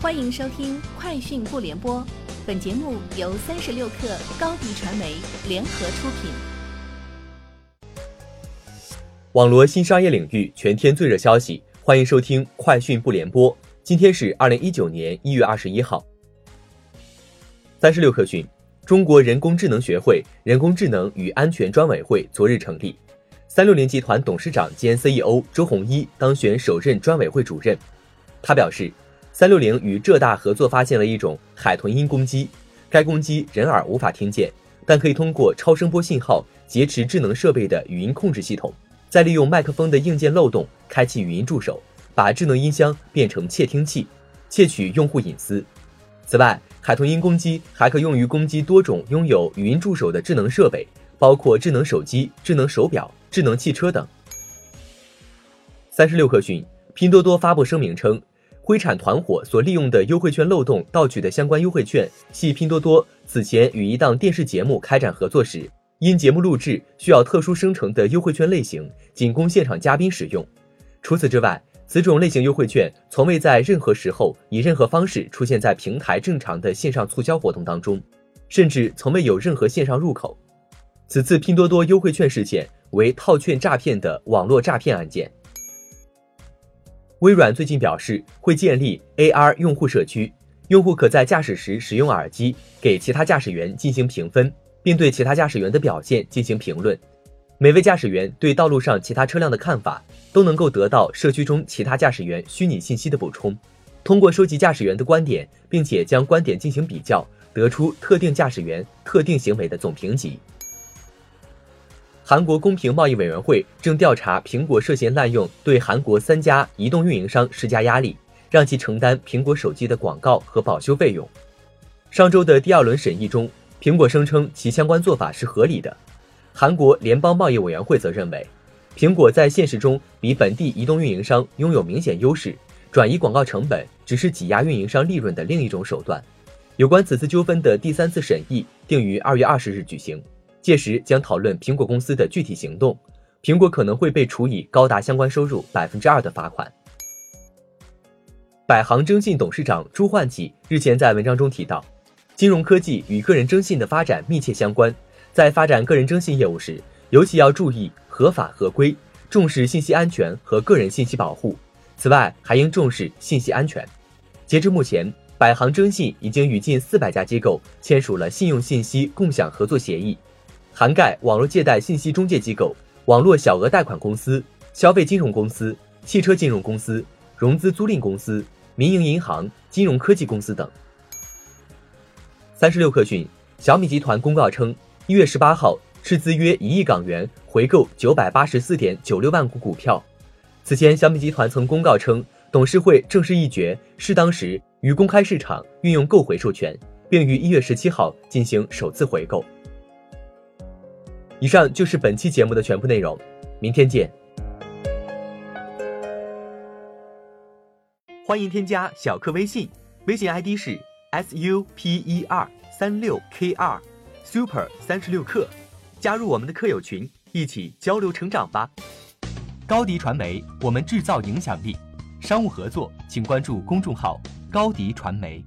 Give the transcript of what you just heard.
欢迎收听《快讯不联播》，本节目由三十六克高低传媒联合出品。网罗新商业领域全天最热消息，欢迎收听《快讯不联播》。今天是二零一九年一月二十一号。三十六克讯，中国人工智能学会人工智能与安全专委会昨日成立，三六零集团董事长兼 CEO 周鸿祎当选首任专委会主任。他表示，三六零与浙大合作发现了一种海豚音攻击，该攻击人耳无法听见，但可以通过超声波信号劫持智能设备的语音控制系统，再利用麦克风的硬件漏洞开启语音助手，把智能音箱变成窃听器，窃取用户隐私。此外，海豚音攻击还可用于攻击多种拥有语音助手的智能设备，包括智能手机、智能手表、智能汽车等。三十六氪讯，拼多多发布声明称，灰产团伙所利用的优惠券漏洞盗取的相关优惠券，系拼多多此前与一档电视节目开展合作时，因节目录制需要特殊生成的优惠券类型，仅供现场嘉宾使用。除此之外，此种类型优惠券从未在任何时候以任何方式出现在平台正常的线上促销活动当中，甚至从未有任何线上入口。此次拼多多优惠券事件为套券诈骗的网络诈骗案件。微软最近表示会建立 AR 用户社区，用户可在驾驶时使用耳机给其他驾驶员进行评分，并对其他驾驶员的表现进行评论。每位驾驶员对道路上其他车辆的看法。都能够得到社区中其他驾驶员虚拟信息的补充，通过收集驾驶员的观点，并且将观点进行比较，得出特定驾驶员特定行为的总评级。韩国公平贸易委员会正调查苹果涉嫌滥用对韩国三家移动运营商施加压力，让其承担苹果手机的广告和保修费用。上周的第二轮审议中，苹果声称其相关做法是合理的，韩国联邦贸易委员会则认为。苹果在现实中比本地移动运营商拥有明显优势，转移广告成本只是挤压运营商利润的另一种手段。有关此次纠纷的第三次审议定于二月二十日举行，届时将讨论苹果公司的具体行动。苹果可能会被处以高达相关收入百分之二的罚款。百行征信董事长朱焕启日前在文章中提到，金融科技与个人征信的发展密切相关，在发展个人征信业务时，尤其要注意。合法合规，重视信息安全和个人信息保护。此外，还应重视信息安全。截至目前，百行征信已经与近四百家机构签署了信用信息共享合作协议，涵盖网络借贷信息中介机构、网络小额贷款公司、消费金融公司、汽车金融公司、融资租赁公司、民营银行、金融科技公司等。三十六氪讯，小米集团公告称，一月十八号。斥资约一亿港元回购九百八十四点九六万股股票。此前，小米集团曾公告称，董事会正式议决，适当时于公开市场运用购回授权，并于一月十七号进行首次回购。以上就是本期节目的全部内容，明天见。欢迎添加小课微信，微信 ID 是 s u p e r 三六 k 二 super 三十六课。加入我们的课友群，一起交流成长吧。高迪传媒，我们制造影响力。商务合作，请关注公众号高迪传媒。